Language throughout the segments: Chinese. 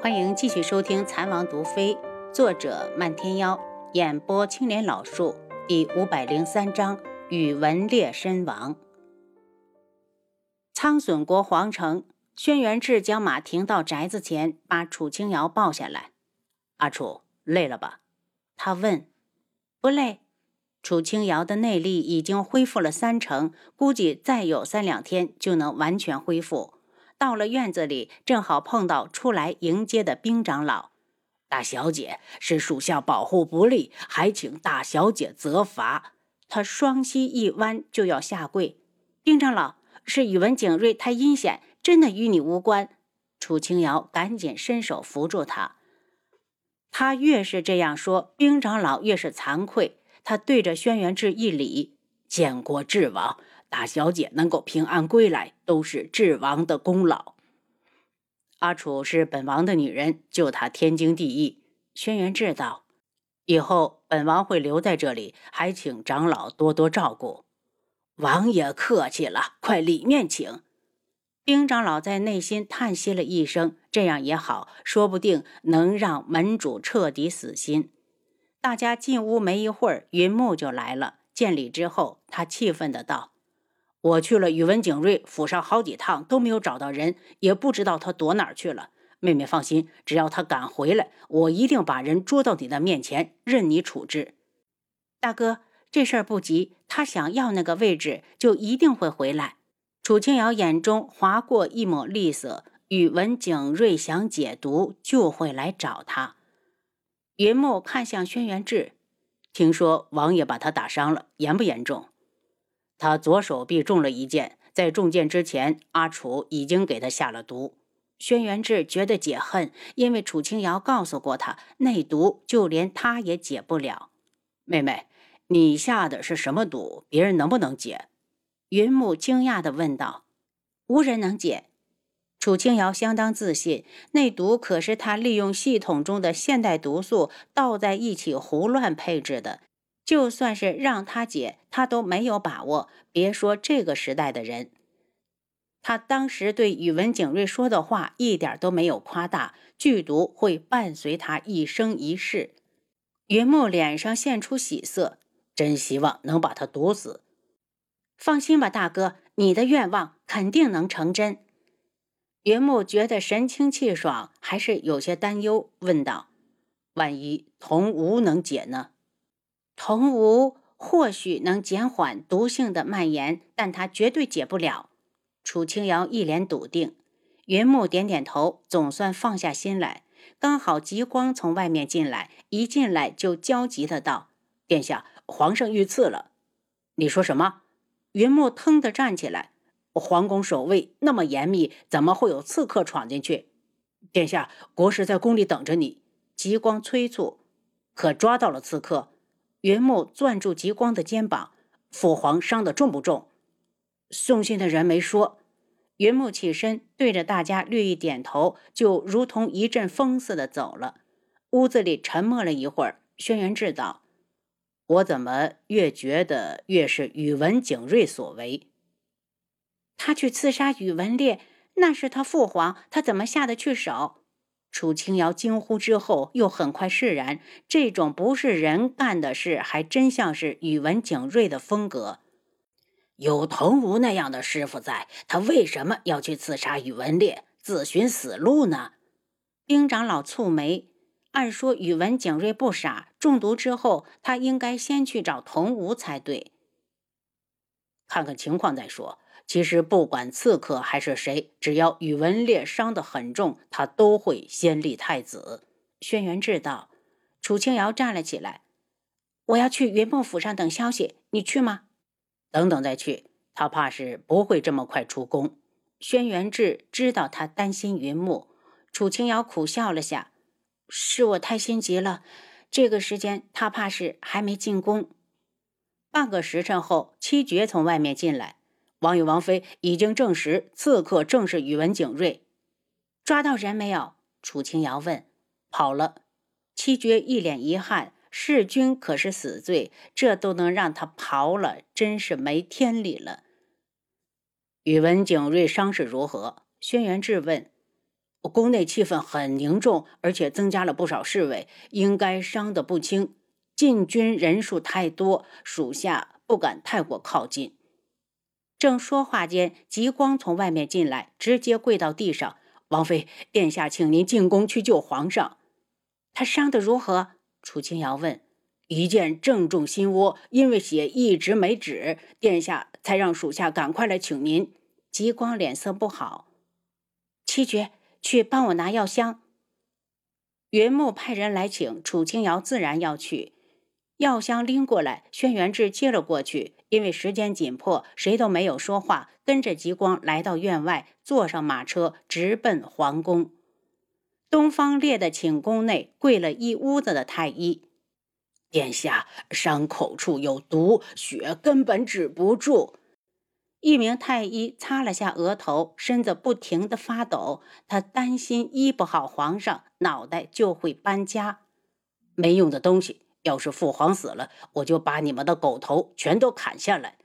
欢迎继续收听《残王毒妃》，作者漫天妖，演播青莲老树，第五百零三章：宇文烈身亡。苍隼国皇城，轩辕志将马停到宅子前，把楚清瑶抱下来。阿楚，累了吧？他问。不累。楚清瑶的内力已经恢复了三成，估计再有三两天就能完全恢复。到了院子里，正好碰到出来迎接的兵长老。大小姐是属下保护不力，还请大小姐责罚。他双膝一弯，就要下跪。兵长老，是宇文景睿太阴险，真的与你无关。楚清瑶赶紧伸手扶住他。他越是这样说，兵长老越是惭愧。他对着轩辕志一礼，见过智王。大小姐能够平安归来，都是智王的功劳。阿楚是本王的女人，救她天经地义。轩辕志道：“以后本王会留在这里，还请长老多多照顾。”王爷客气了，快里面请。兵长老在内心叹息了一声，这样也好，说不定能让门主彻底死心。大家进屋没一会儿，云木就来了。见礼之后，他气愤的道。我去了宇文景睿府上好几趟，都没有找到人，也不知道他躲哪儿去了。妹妹放心，只要他敢回来，我一定把人捉到你的面前，任你处置。大哥，这事儿不急，他想要那个位置，就一定会回来。楚清瑶眼中划过一抹厉色，宇文景睿想解毒，就会来找他。云木看向轩辕志，听说王爷把他打伤了，严不严重？他左手臂中了一箭，在中箭之前，阿楚已经给他下了毒。轩辕志觉得解恨，因为楚清瑶告诉过他，那毒就连他也解不了。妹妹，你下的是什么毒？别人能不能解？云木惊讶地问道。无人能解。楚清瑶相当自信，那毒可是他利用系统中的现代毒素倒在一起胡乱配置的。就算是让他解，他都没有把握。别说这个时代的人，他当时对宇文景睿说的话一点都没有夸大。剧毒会伴随他一生一世。云木脸上现出喜色，真希望能把他毒死。放心吧，大哥，你的愿望肯定能成真。云木觉得神清气爽，还是有些担忧，问道：“万一童无能解呢？”童无或许能减缓毒性的蔓延，但它绝对解不了。楚清瑶一脸笃定，云木点点头，总算放下心来。刚好极光从外面进来，一进来就焦急的道：“殿下，皇上遇刺了。”你说什么？云木腾的站起来：“皇宫守卫那么严密，怎么会有刺客闯进去？”殿下，国师在宫里等着你。极光催促：“可抓到了刺客？”云木攥住极光的肩膀，父皇伤得重不重？送信的人没说。云木起身，对着大家略一点头，就如同一阵风似的走了。屋子里沉默了一会儿，轩辕志道：“我怎么越觉得越是宇文景睿所为？他去刺杀宇文烈，那是他父皇，他怎么下得去手？”楚清瑶惊呼之后，又很快释然。这种不是人干的事，还真像是宇文景睿的风格。有童无那样的师傅在，他为什么要去刺杀宇文烈，自寻死路呢？丁长老蹙眉。按说宇文景睿不傻，中毒之后，他应该先去找童无才对。看看情况再说。其实不管刺客还是谁，只要宇文烈伤得很重，他都会先立太子。轩辕志道。楚清瑶站了起来：“我要去云梦府上等消息，你去吗？”“等等再去。”他怕是不会这么快出宫。轩辕志知道他担心云木。楚清瑶苦笑了下：“是我太心急了。这个时间，他怕是还没进宫。”半个时辰后，七绝从外面进来。王与王妃已经证实，刺客正是宇文景睿。抓到人没有？楚清瑶问。跑了。七绝一脸遗憾。弑君可是死罪，这都能让他跑了，真是没天理了。宇文景睿伤势如何？轩辕质问。宫内气氛很凝重，而且增加了不少侍卫，应该伤得不轻。禁军人数太多，属下不敢太过靠近。正说话间，极光从外面进来，直接跪到地上：“王妃，殿下，请您进宫去救皇上。”他伤得如何？楚清瑶问。一剑正中心窝，因为血一直没止，殿下才让属下赶快来请您。极光脸色不好。七绝，去帮我拿药箱。云木派人来请，楚清瑶自然要去。药箱拎过来，轩辕志接了过去。因为时间紧迫，谁都没有说话，跟着极光来到院外，坐上马车，直奔皇宫。东方烈的寝宫内跪了一屋子的太医。殿下，伤口处有毒，血根本止不住。一名太医擦了下额头，身子不停的发抖。他担心医不好皇上，脑袋就会搬家。没用的东西。要是父皇死了，我就把你们的狗头全都砍下来。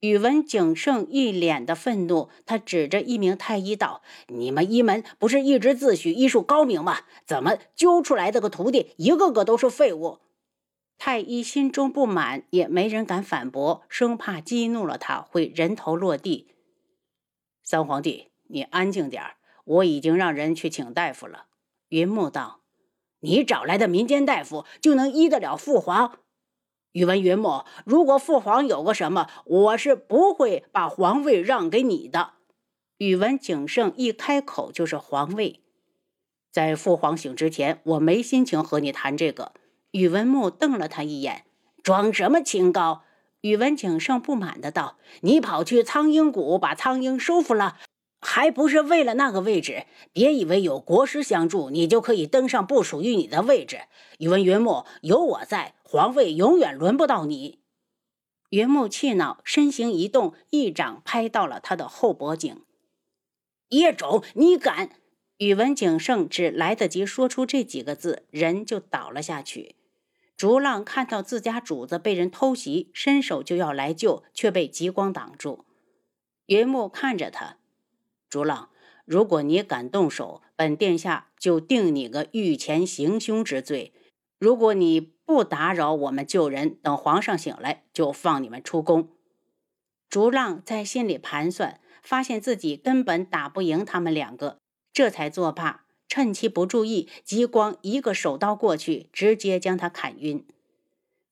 宇文景胜一脸的愤怒，他指着一名太医道：“你们医门不是一直自诩医术高明吗？怎么揪出来的个徒弟一个个都是废物？”太医心中不满，也没人敢反驳，生怕激怒了他会人头落地。三皇帝，你安静点儿，我已经让人去请大夫了。云木道。你找来的民间大夫就能医得了父皇？宇文云墨，如果父皇有个什么，我是不会把皇位让给你的。宇文景胜一开口就是皇位，在父皇醒之前，我没心情和你谈这个。宇文木瞪了他一眼，装什么清高？宇文景胜不满的道：“你跑去苍鹰谷把苍鹰收服了。”还不是为了那个位置？别以为有国师相助，你就可以登上不属于你的位置。宇文云木，有我在，皇位永远轮不到你。云木气恼，身形一动，一掌拍到了他的后脖颈。叶种，你敢！宇文景胜只来得及说出这几个字，人就倒了下去。竹浪看到自家主子被人偷袭，伸手就要来救，却被极光挡住。云木看着他。竹浪，如果你敢动手，本殿下就定你个御前行凶之罪；如果你不打扰我们救人，等皇上醒来就放你们出宫。竹浪在心里盘算，发现自己根本打不赢他们两个，这才作罢。趁其不注意，极光一个手刀过去，直接将他砍晕。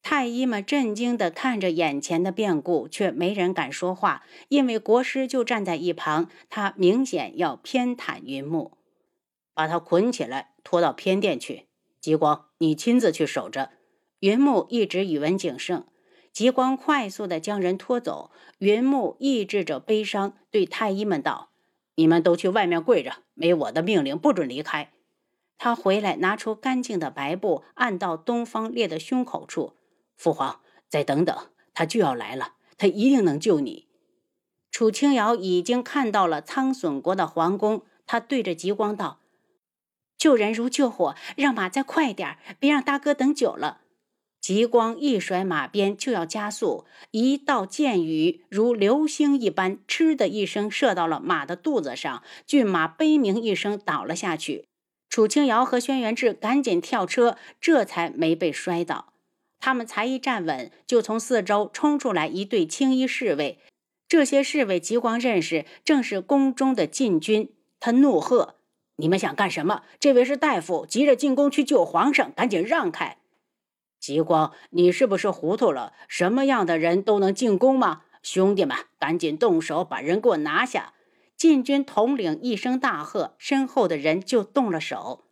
太医们震惊地看着眼前的变故，却没人敢说话，因为国师就站在一旁。他明显要偏袒云木，把他捆起来，拖到偏殿去。极光，你亲自去守着。云木一直宇文景胜，极光快速地将人拖走。云木抑制着悲伤，对太医们道：“你们都去外面跪着，没我的命令不准离开。”他回来，拿出干净的白布，按到东方烈的胸口处。父皇，再等等，他就要来了，他一定能救你。楚清瑶已经看到了苍隼国的皇宫，他对着极光道：“救人如救火，让马再快点，别让大哥等久了。”极光一甩马鞭就要加速，一道箭雨如流星一般，嗤的一声射到了马的肚子上，骏马悲鸣一声倒了下去。楚清瑶和轩辕志赶紧跳车，这才没被摔倒。他们才一站稳，就从四周冲出来一队青衣侍卫。这些侍卫极光认识，正是宫中的禁军。他怒喝：“你们想干什么？这位是大夫，急着进宫去救皇上，赶紧让开！”极光，你是不是糊涂了？什么样的人都能进宫吗？兄弟们，赶紧动手，把人给我拿下！禁军统领一声大喝，身后的人就动了手。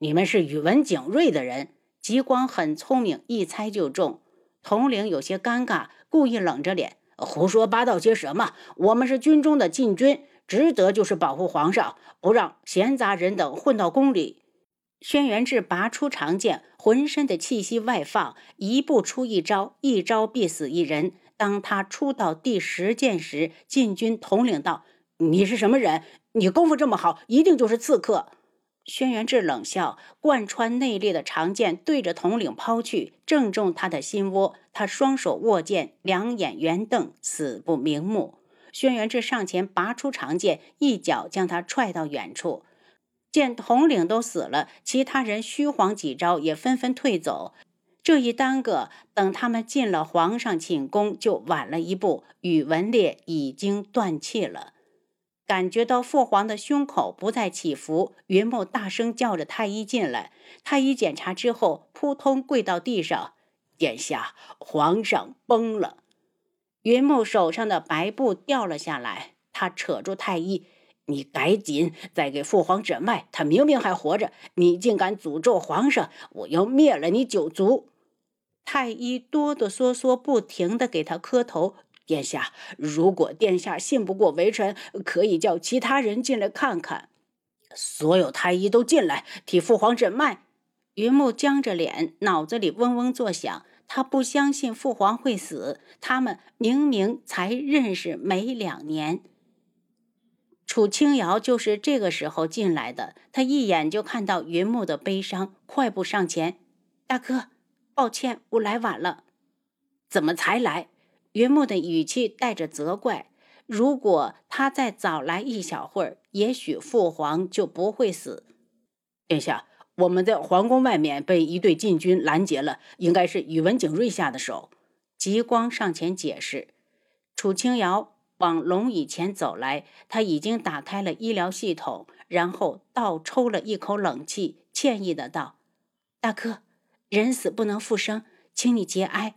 你们是宇文景睿的人，极光很聪明，一猜就中。统领有些尴尬，故意冷着脸，胡说八道些什么？我们是军中的禁军，职责就是保护皇上，不让闲杂人等混到宫里。轩辕志拔出长剑，浑身的气息外放，一步出一招，一招必死一人。当他出到第十剑时，禁军统领道：“你是什么人？你功夫这么好，一定就是刺客。”轩辕志冷笑，贯穿内力的长剑对着统领抛去，正中他的心窝。他双手握剑，两眼圆瞪，死不瞑目。轩辕志上前拔出长剑，一脚将他踹到远处。见统领都死了，其他人虚晃几招，也纷纷退走。这一耽搁，等他们进了皇上寝宫，就晚了一步。宇文烈已经断气了。感觉到父皇的胸口不再起伏，云木大声叫着太医进来。太医检查之后，扑通跪到地上：“殿下，皇上崩了。”云木手上的白布掉了下来，他扯住太医：“你赶紧再给父皇诊脉，他明明还活着，你竟敢诅咒皇上！我要灭了你九族！”太医哆哆嗦嗦，不停地给他磕头。殿下，如果殿下信不过微臣，可以叫其他人进来看看。所有太医都进来，替父皇诊脉。云木僵着脸，脑子里嗡嗡作响。他不相信父皇会死。他们明明才认识没两年。楚清瑶就是这个时候进来的。他一眼就看到云木的悲伤，快步上前：“大哥。”抱歉，我来晚了。怎么才来？云木的语气带着责怪。如果他再早来一小会儿，也许父皇就不会死。殿下，我们在皇宫外面被一队禁军拦截了，应该是宇文景睿下的手。极光上前解释。楚清瑶往龙椅前走来，他已经打开了医疗系统，然后倒抽了一口冷气，歉意的道：“大哥。”人死不能复生，请你节哀。